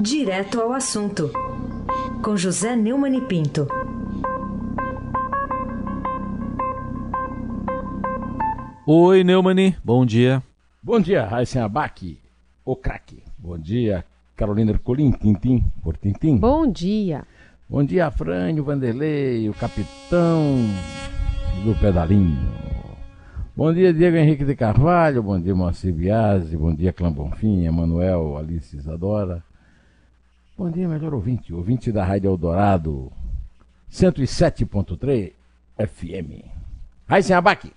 Direto ao assunto, com José Neumann e Pinto. Oi, Neumani, bom dia. Bom dia, Raíssen Abac, o craque. Bom dia, Carolina Ercolim, Tintim, por Tintim. Bom dia. Bom dia, Frânio Vanderlei, o capitão do pedalinho. Bom dia, Diego Henrique de Carvalho, bom dia, Moacir Biasi, bom dia, Clã Bonfim, Emanuel, Alice Isadora. Bom dia, melhor ouvinte, ouvinte da Rádio Eldorado, 107.3 FM. Raíssen Abac.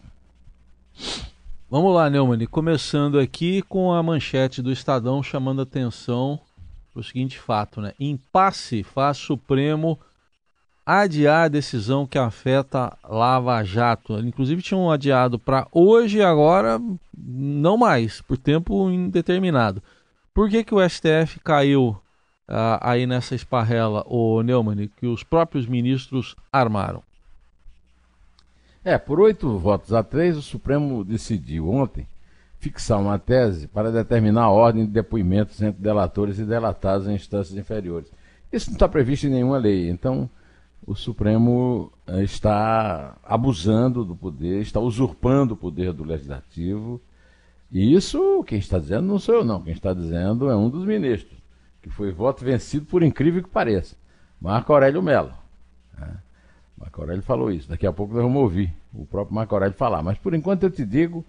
Vamos lá, Neumann, começando aqui com a manchete do Estadão chamando atenção para o seguinte fato, né? Impasse faz Supremo adiar a decisão que afeta Lava Jato. Inclusive tinham adiado para hoje e agora não mais, por tempo indeterminado. Por que, que o STF caiu uh, aí nessa esparrela, o Neumann, que os próprios ministros armaram? É, por oito votos a três, o Supremo decidiu ontem fixar uma tese para determinar a ordem de depoimentos entre delatores e delatados em instâncias inferiores. Isso não está previsto em nenhuma lei, então o Supremo eh, está abusando do poder, está usurpando o poder do Legislativo. E isso, quem está dizendo não sou eu, não. Quem está dizendo é um dos ministros, que foi voto vencido, por incrível que pareça, Marco Aurélio Mello. Né? Marco Aurélio falou isso. Daqui a pouco nós vamos ouvir o próprio Marco Aurélio falar. Mas por enquanto eu te digo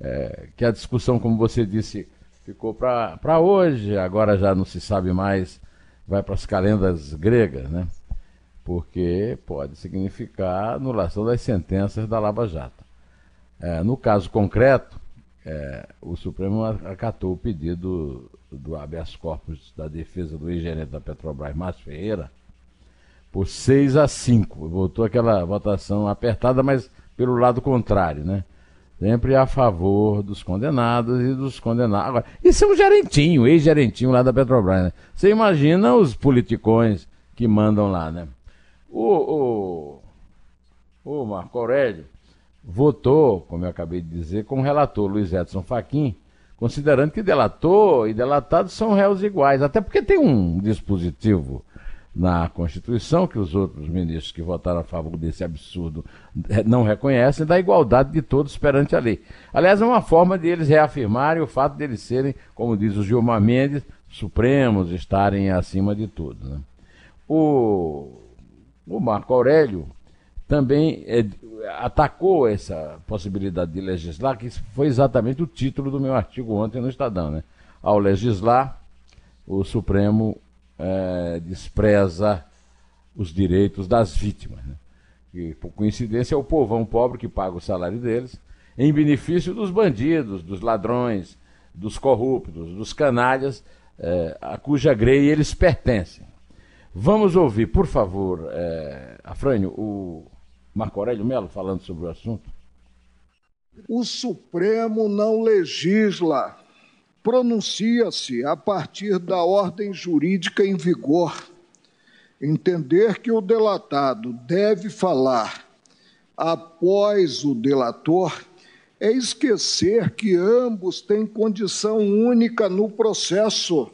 é, que a discussão, como você disse, ficou para hoje, agora já não se sabe mais, vai para as calendas gregas, né? Porque pode significar anulação das sentenças da Lava Jato. É, no caso concreto, é, o Supremo acatou o pedido do habeas corpus da defesa do ex-gerente da Petrobras, Márcio Ferreira, por 6 a 5. Voltou aquela votação apertada, mas pelo lado contrário, né? Sempre a favor dos condenados e dos condenados. Agora, isso é um gerentinho, ex-gerentinho lá da Petrobras, né? Você imagina os politicões que mandam lá, né? O, o, o Marco Aurélio votou, como eu acabei de dizer, com o relator Luiz Edson Fachin, considerando que delator e delatado são réus iguais, até porque tem um dispositivo na Constituição, que os outros ministros que votaram a favor desse absurdo eh, não reconhecem, da igualdade de todos perante a lei. Aliás, é uma forma de eles reafirmarem o fato de eles serem, como diz o Gilmar Mendes, supremos, estarem acima de tudo. Né? O, o Marco Aurélio também é, atacou essa possibilidade de legislar, que foi exatamente o título do meu artigo ontem no Estadão. Né? Ao legislar, o Supremo é, despreza os direitos das vítimas. Né? E, por coincidência, é o povão pobre que paga o salário deles, em benefício dos bandidos, dos ladrões, dos corruptos, dos canalhas, é, a cuja grei eles pertencem. Vamos ouvir, por favor, é, Afrânio, o Marco Aurélio Melo falando sobre o assunto. O Supremo não legisla pronuncia-se a partir da ordem jurídica em vigor. Entender que o delatado deve falar após o delator é esquecer que ambos têm condição única no processo,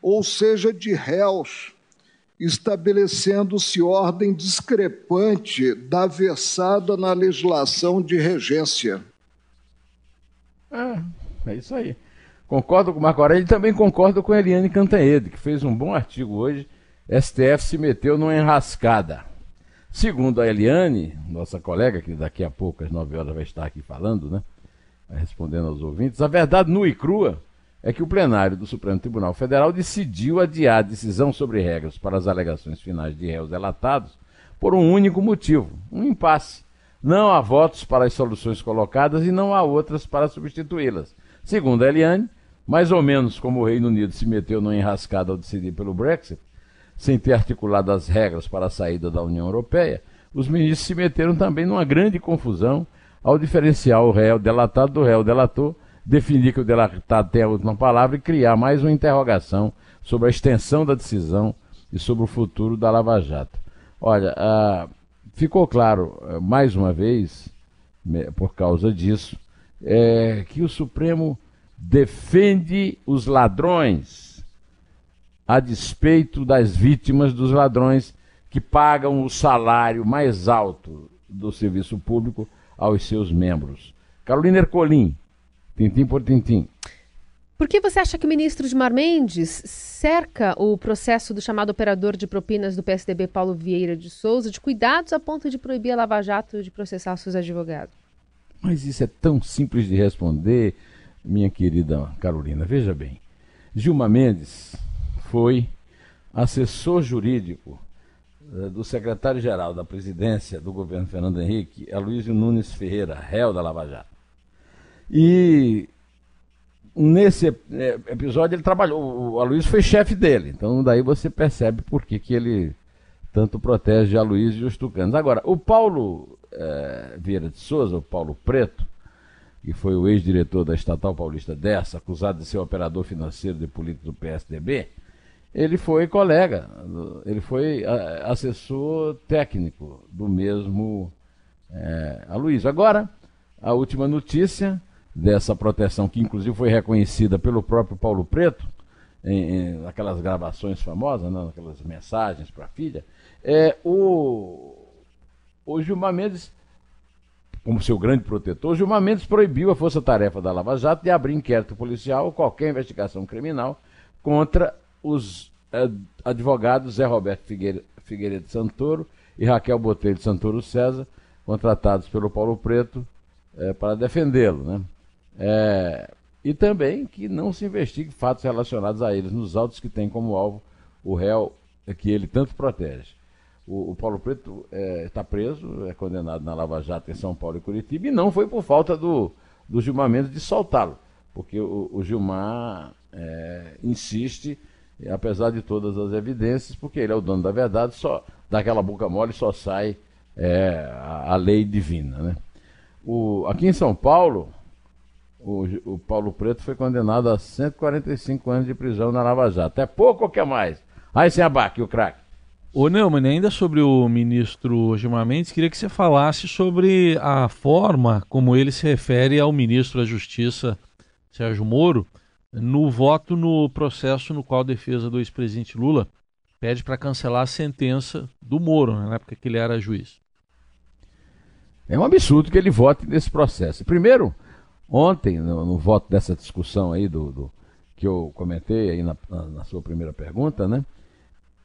ou seja, de réus, estabelecendo-se ordem discrepante da versada na legislação de regência. É, é isso aí. Concordo com o Marco Aurélio e também concordo com a Eliane Cantanhede, que fez um bom artigo hoje. STF se meteu numa enrascada. Segundo a Eliane, nossa colega, que daqui a pouco, às 9 horas, vai estar aqui falando, né? Respondendo aos ouvintes, a verdade nua e crua é que o plenário do Supremo Tribunal Federal decidiu adiar a decisão sobre regras para as alegações finais de réus delatados por um único motivo: um impasse. Não há votos para as soluções colocadas e não há outras para substituí-las. Segundo a Eliane, mais ou menos como o Reino Unido se meteu numa enrascada ao decidir pelo Brexit, sem ter articulado as regras para a saída da União Europeia, os ministros se meteram também numa grande confusão ao diferenciar o réu delatado do réu delator, definir que o delatado tem a última palavra e criar mais uma interrogação sobre a extensão da decisão e sobre o futuro da Lava Jato. Olha, ah, ficou claro, eh, mais uma vez, por causa disso, é, que o Supremo defende os ladrões, a despeito das vítimas dos ladrões que pagam o salário mais alto do serviço público aos seus membros. Carolina Ercolim, tintim por tintim. Por que você acha que o ministro Gilmar Mendes cerca o processo do chamado operador de propinas do PSDB Paulo Vieira de Souza de cuidados a ponto de proibir a Lava Jato de processar seus advogados? Mas isso é tão simples de responder, minha querida Carolina. Veja bem, Gilmar Mendes foi assessor jurídico eh, do secretário-geral da presidência do governo Fernando Henrique, Aloysio Nunes Ferreira, réu da Lava Jato. E nesse é, episódio ele trabalhou, o Aloysio foi chefe dele, então daí você percebe por que, que ele tanto protege Aloysio e os tucanos. Agora, o Paulo é, Vieira de Souza, o Paulo Preto, que foi o ex-diretor da Estatal Paulista dessa, acusado de ser operador financeiro de político do PSDB, ele foi colega, ele foi assessor técnico do mesmo é, Aloysio. Agora, a última notícia dessa proteção, que inclusive foi reconhecida pelo próprio Paulo Preto, em, em aquelas gravações famosas, né, aquelas mensagens para a filha, é, o, o Gilmar Mendes, como seu grande protetor, Gilmar Mendes proibiu a força-tarefa da Lava Jato de abrir inquérito policial ou qualquer investigação criminal contra os é, advogados Zé Roberto Figueiredo, Figueiredo Santoro e Raquel Botelho Santoro César, contratados pelo Paulo Preto é, para defendê-lo. Né? É, e também que não se investigue fatos relacionados a eles nos autos que tem como alvo o réu que ele tanto protege. O, o Paulo Preto está é, preso, é condenado na Lava Jato em São Paulo e Curitiba, e não foi por falta do, do Gilmar Mendes de soltá-lo, porque o, o Gilmar é, insiste, apesar de todas as evidências, porque ele é o dono da verdade, só daquela boca mole só sai é, a, a, lei divina. Né? O, aqui em São Paulo, o, o Paulo Preto foi condenado a 145 anos de prisão na Lava Jato. É pouco ou quer mais? Aí sem abaque, o craque. Ô Neumann, ainda sobre o ministro Gilmar Mendes, queria que você falasse sobre a forma como ele se refere ao ministro da Justiça, Sérgio Moro, no voto no processo no qual a defesa do ex-presidente Lula pede para cancelar a sentença do Moro, né, na época que ele era juiz. É um absurdo que ele vote nesse processo. Primeiro, Ontem, no, no voto dessa discussão aí do, do que eu comentei aí na, na, na, sua primeira pergunta, né?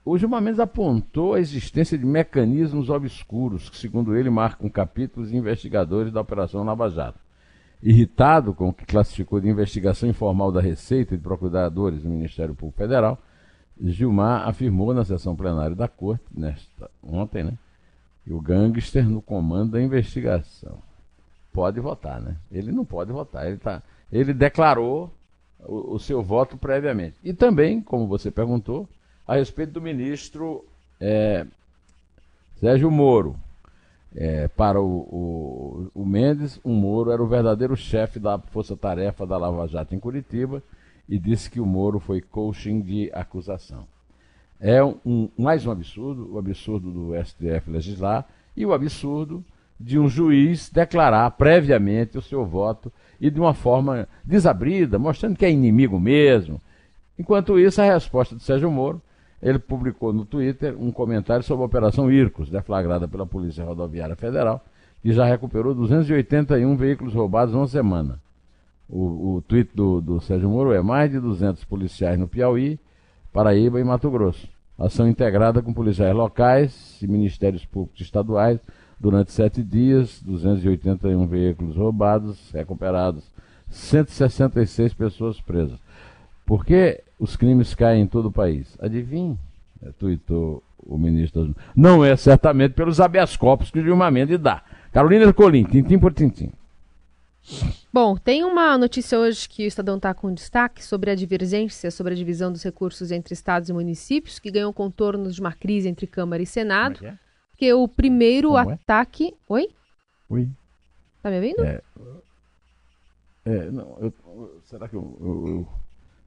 O Gilmar Mendes apontou a existência de mecanismos obscuros que, segundo ele, marcam capítulos investigadores da Operação Lava Jato. Irritado com o que classificou de investigação informal da Receita e de procuradores do Ministério Público Federal, Gilmar afirmou na sessão plenária da Corte, nesta, ontem, né, que o gangster no comando da investigação pode votar, né? Ele não pode votar. Ele, tá, ele declarou o, o seu voto previamente. E também, como você perguntou, a respeito do ministro é, Sérgio Moro. É, para o, o, o, Mendes, o Moro era o verdadeiro chefe da força-tarefa da Lava Jato em Curitiba e disse que o Moro foi coaching de acusação. É um, um, mais um absurdo, o absurdo do STF legislar e o absurdo de um juiz declarar previamente o seu voto e de uma forma desabrida, mostrando que é inimigo mesmo. Enquanto isso, a resposta de Sérgio Moro, ele publicou no Twitter um comentário sobre a Operação Ircos, deflagrada pela Polícia Rodoviária Federal, que já recuperou 281 veículos roubados uma semana. O, o tweet do, do Sérgio Moro é mais de 200 policiais no Piauí, Paraíba e Mato Grosso. Ação integrada com policiais locais e ministérios públicos estaduais, Durante sete dias, 281 veículos roubados, recuperados, 166 pessoas presas. Por que os crimes caem em todo o país? Adivinhe, tuitou o ministro. Não é certamente pelos habeas corpus que o Gilmar Mendes dá. Carolina Colim, tintim por tintim. Bom, tem uma notícia hoje que o Estadão está com destaque sobre a divergência sobre a divisão dos recursos entre estados e municípios, que ganhou contornos de uma crise entre Câmara e Senado. É é? Porque o primeiro Como é? ataque. É? Oi? Oi. Tá me ouvindo? É, é não, eu, será que eu, eu,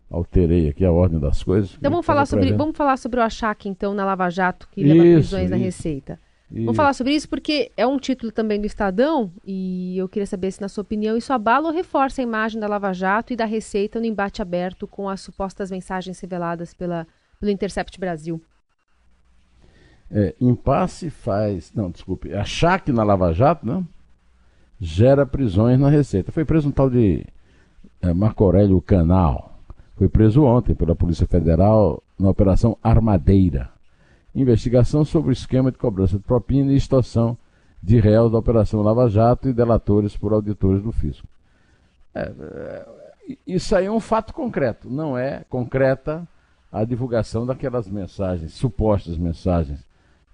alterei aqui a ordem das coisas? Então vamos falar, sobre, vamos falar sobre o achaque, então, na Lava Jato, que leva prisões na Receita. Isso. Vamos falar sobre isso porque é um título também do Estadão e eu queria saber se, na sua opinião, isso abala ou reforça a imagem da Lava Jato e da Receita no embate aberto com as supostas mensagens reveladas pela pelo Intercept Brasil. É, impasse faz. Não, desculpe. Achaque na Lava Jato, né? Gera prisões na Receita. Foi preso um tal de é, Marco Aurélio Canal. Foi preso ontem pela Polícia Federal na Operação Armadeira. Investigação sobre o esquema de cobrança de propina e extorsão de réus da Operação Lava Jato e delatores por auditores do fisco. É, é, isso aí é um fato concreto, não é concreta a divulgação daquelas mensagens, supostas mensagens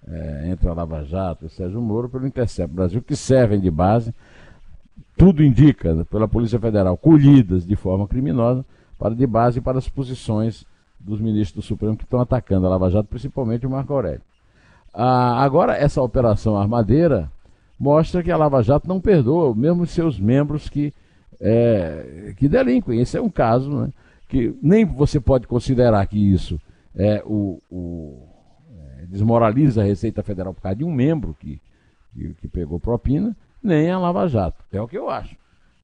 é, entre a Lava Jato e o Sérgio Moro pelo Intercept Brasil, que servem de base, tudo indica, né, pela Polícia Federal, colhidas de forma criminosa, para de base para as posições dos ministros do Supremo que estão atacando a Lava Jato, principalmente o Marco Aurélio. Ah, agora, essa operação armadeira mostra que a Lava Jato não perdoa, mesmo seus membros que, é, que delinquem. Esse é um caso né, que nem você pode considerar que isso é o, o desmoraliza a Receita Federal por causa de um membro que, que, que, pegou propina, nem a Lava Jato. É o que eu acho.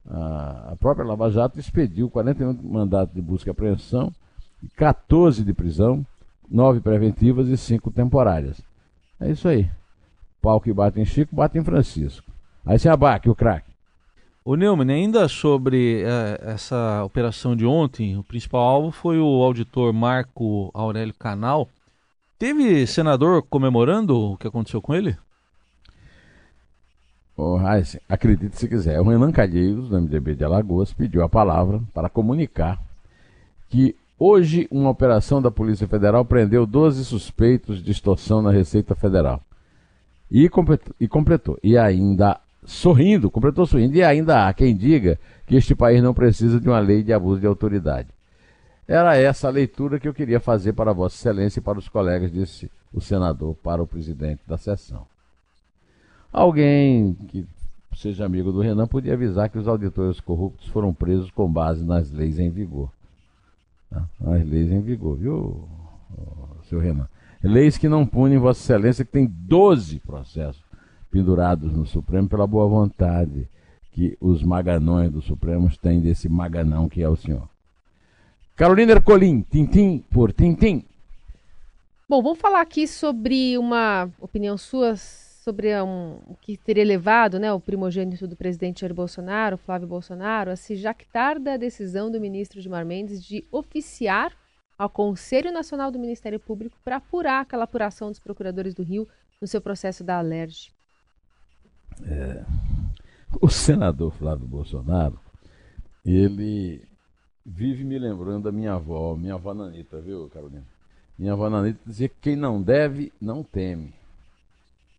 A, própria Lava Jato expediu 41 mandatos de busca e apreensão, 14 de prisão, 9 preventivas e 5 temporárias. É isso aí. Pau que bate em Chico, bate em Francisco. Aí se abaque o craque. O Neumann, ainda sobre é, essa operação de ontem, o principal alvo foi o auditor Marco Aurélio Canal. Teve senador comemorando o que aconteceu com ele? Oh, acredite se quiser, o Renan Calheiros, do MDB de Alagoas, pediu a palavra para comunicar que hoje uma operação da Polícia Federal prendeu 12 suspeitos de extorsão na Receita Federal. E completou, e completou. E ainda sorrindo, completou sorrindo, e ainda há quem diga que este país não precisa de uma lei de abuso de autoridade. Era essa a leitura que eu queria fazer para Vossa Excelência e para os colegas, disse o senador para o presidente da sessão. Alguém que seja amigo do Renan podia avisar que os auditores corruptos foram presos com base nas leis em vigor. Nas leis em vigor, viu, seu Renan? Leis que não punem Vossa Excelência, que tem 12 processos pendurados no Supremo pela boa vontade que os maganões do Supremo têm desse maganão que é o senhor. Carolina Ercolim, tintim por tintim. Bom, vamos falar aqui sobre uma opinião sua sobre um, o que teria levado né, o primogênito do presidente Jair Bolsonaro, Flávio Bolsonaro, a se jactar da decisão do ministro Gilmar Mendes de oficiar ao Conselho Nacional do Ministério Público para apurar aquela apuração dos procuradores do Rio no seu processo da Alerj. É, o senador Flávio Bolsonaro, ele vive me lembrando da minha avó, minha avó Nanita, viu, Carolina? Minha avó Nanita dizia que quem não deve, não teme.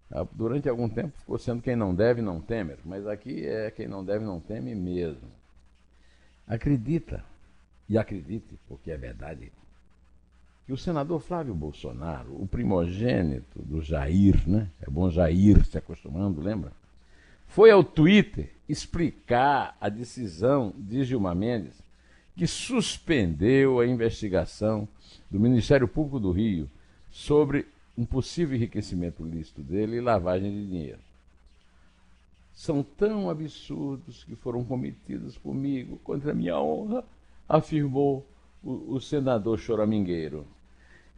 Ah, durante algum tempo ficou sendo quem não deve, não teme, mas aqui é quem não deve, não teme mesmo. Acredita, e acredite, porque é verdade, que o senador Flávio Bolsonaro, o primogênito do Jair, né? É bom Jair se acostumando, lembra? Foi ao Twitter explicar a decisão de Gilmar Mendes que suspendeu a investigação do Ministério Público do Rio sobre um possível enriquecimento lícito dele e lavagem de dinheiro. São tão absurdos que foram cometidos comigo contra a minha honra, afirmou o, o senador choramingueiro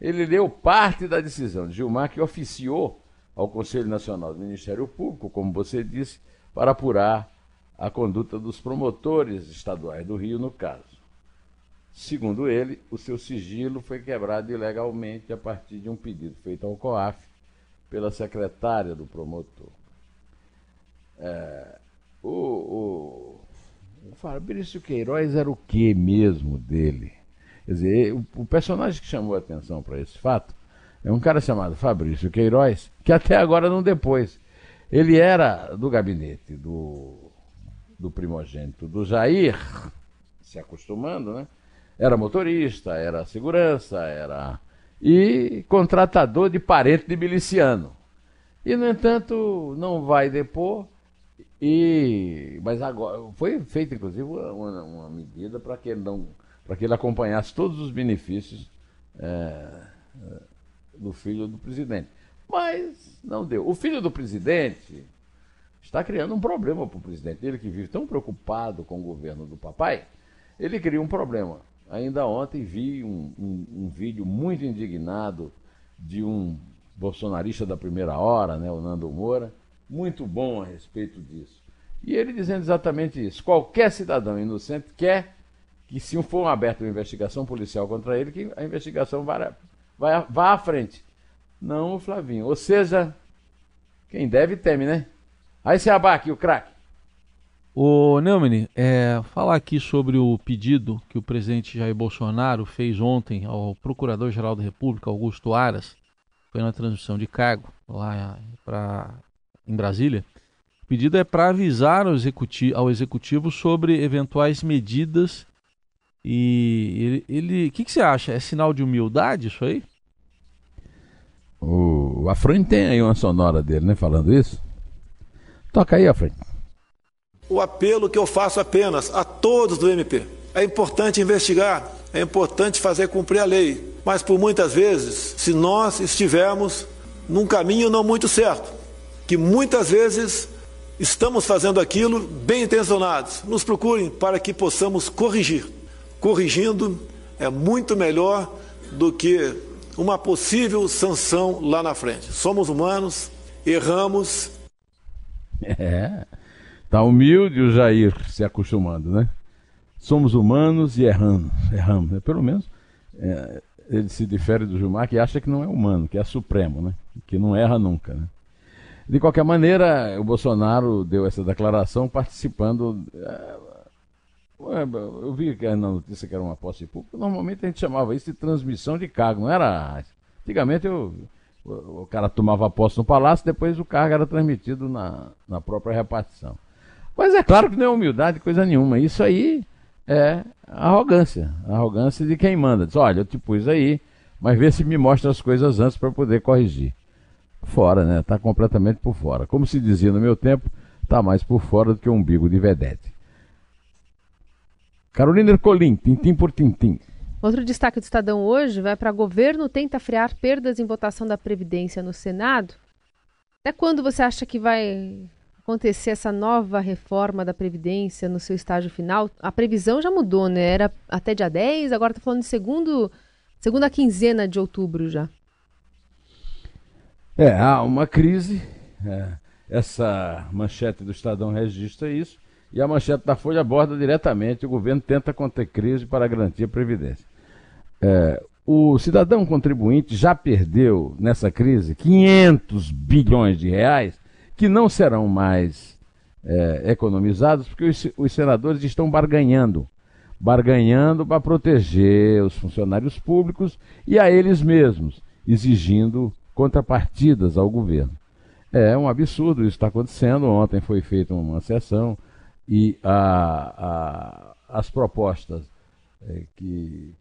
ele leu parte da decisão de Gilmar, que oficiou ao Conselho Nacional do Ministério Público, como você disse, para apurar a conduta dos promotores estaduais do Rio no caso. Segundo ele, o seu sigilo foi quebrado ilegalmente a partir de um pedido feito ao COAF pela secretária do promotor. É, o, o, o Fabrício Queiroz era o que mesmo dele? Quer dizer, o, o personagem que chamou a atenção para esse fato é um cara chamado Fabrício Queiroz, que até agora não depois. Ele era do gabinete do, do primogênito do Jair, se acostumando, né? Era motorista, era segurança, era. e contratador de parente de miliciano. E, no entanto, não vai depor. E, mas agora foi feita, inclusive, uma, uma medida para que ele não para que ele acompanhasse todos os benefícios é, do filho do presidente. Mas não deu. O filho do presidente está criando um problema para o presidente. Ele que vive tão preocupado com o governo do papai, ele cria um problema. Ainda ontem vi um, um, um vídeo muito indignado de um bolsonarista da primeira hora, né, o Nando Moura, muito bom a respeito disso. E ele dizendo exatamente isso. Qualquer cidadão inocente quer que, se for aberta uma investigação policial contra ele, que a investigação vá, vá, vá à frente. Não o Flavinho. Ou seja, quem deve teme, né? Aí se abaque o craque. Ô Neumann, é, falar aqui sobre o pedido que o presidente Jair Bolsonaro fez ontem ao Procurador-Geral da República, Augusto Aras, foi na transmissão de cargo lá pra, em Brasília. O pedido é para avisar ao executivo, ao executivo sobre eventuais medidas e ele. O que, que você acha? É sinal de humildade isso aí? O Afrânio tem aí uma sonora dele, né? Falando isso. Toca aí, Afrânio. O apelo que eu faço apenas a todos do MP. É importante investigar, é importante fazer cumprir a lei, mas por muitas vezes, se nós estivermos num caminho não muito certo, que muitas vezes estamos fazendo aquilo bem intencionados, nos procurem para que possamos corrigir. Corrigindo é muito melhor do que uma possível sanção lá na frente. Somos humanos, erramos. É. Tá humilde o Jair se acostumando, né? Somos humanos e erramos. erramos né? Pelo menos é, ele se difere do Gilmar, que acha que não é humano, que é supremo, né? Que não erra nunca, né? De qualquer maneira, o Bolsonaro deu essa declaração participando. É, eu vi que na notícia que era uma posse pública. Normalmente a gente chamava isso de transmissão de cargo, não era. Antigamente eu, o, o cara tomava posse no palácio, depois o cargo era transmitido na, na própria repartição. Mas é claro que não é humildade, coisa nenhuma. Isso aí é arrogância. Arrogância de quem manda. Diz, olha, eu te pus aí, mas vê se me mostra as coisas antes para poder corrigir. Fora, né? Está completamente por fora. Como se dizia no meu tempo, está mais por fora do que um umbigo de vedete. Carolina Ercolim, tintim por tintim. Outro destaque do Estadão hoje vai para governo tenta frear perdas em votação da Previdência no Senado. Até quando você acha que vai acontecer essa nova reforma da Previdência no seu estágio final? A previsão já mudou, né? Era até dia 10, agora está falando de segundo, segunda quinzena de outubro já. É, há uma crise. É, essa manchete do Estadão registra isso. E a manchete da Folha aborda diretamente: o governo tenta conter crise para garantir a Previdência. É, o cidadão contribuinte já perdeu nessa crise 500 bilhões de reais que não serão mais é, economizados porque os, os senadores estão barganhando barganhando para proteger os funcionários públicos e a eles mesmos, exigindo contrapartidas ao governo. É um absurdo isso está acontecendo. Ontem foi feita uma sessão e a, a, as propostas é, que.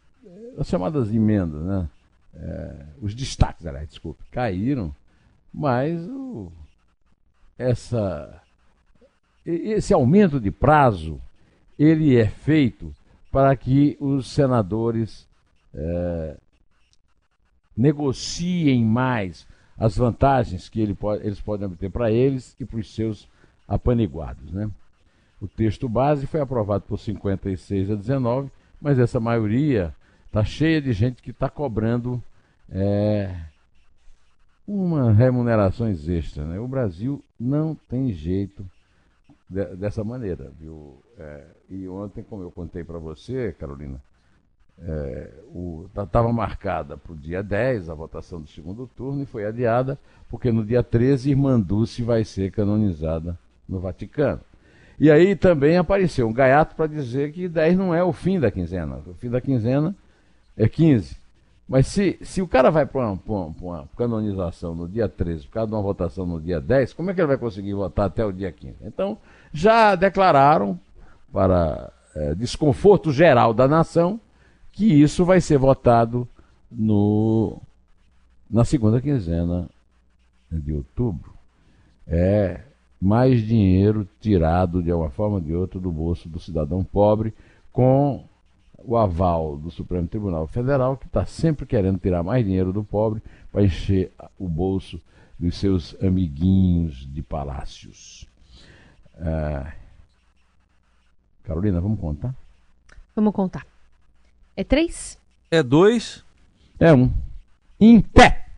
as chamadas emendas, né? É, os destaques, aliás, desculpe, caíram, mas o, essa, esse aumento de prazo ele é feito para que os senadores é, negociem mais as vantagens que ele pode, eles podem obter para eles e para os seus apaniguados. Né? O texto base foi aprovado por 56 a 19, mas essa maioria está cheia de gente que está cobrando é, uma remunerações extras. Né? O Brasil não tem jeito de, dessa maneira, viu? É, e ontem, como eu contei para você, Carolina, estava é, marcada para o dia 10 a votação do segundo turno e foi adiada porque no dia 13 Irmã Dulce vai ser canonizada no Vaticano. E aí também apareceu um gaiato para dizer que 10 não é o fim da quinzena. O fim da quinzena é 15. Mas se, se o cara vai para uma, uma, uma, canonização no dia 13, por causa de uma votação no dia 10, como é que ele vai conseguir votar até o dia 15? Então, já declararam, para é, desconforto geral da nação, que isso vai ser votado no, na segunda quinzena de outubro. É, mais dinheiro tirado de uma forma ou de outra do bolso do cidadão pobre, com o aval do Supremo Tribunal Federal, que está sempre querendo tirar mais dinheiro do pobre para encher o bolso dos seus amiguinhos de palácios. É... Carolina, vamos contar? Vamos contar. É três? É dois? É um. Em pé!